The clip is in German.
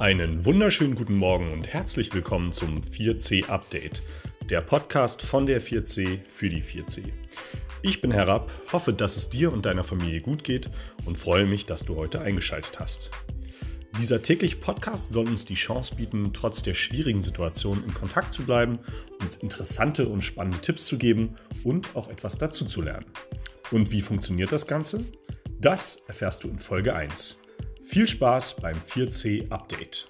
Einen wunderschönen guten Morgen und herzlich willkommen zum 4C Update, der Podcast von der 4C für die 4C. Ich bin Herab, hoffe, dass es dir und deiner Familie gut geht und freue mich, dass du heute eingeschaltet hast. Dieser tägliche Podcast soll uns die Chance bieten, trotz der schwierigen Situation in Kontakt zu bleiben, uns interessante und spannende Tipps zu geben und auch etwas dazu zu lernen. Und wie funktioniert das Ganze? Das erfährst du in Folge 1. Viel Spaß beim 4C Update.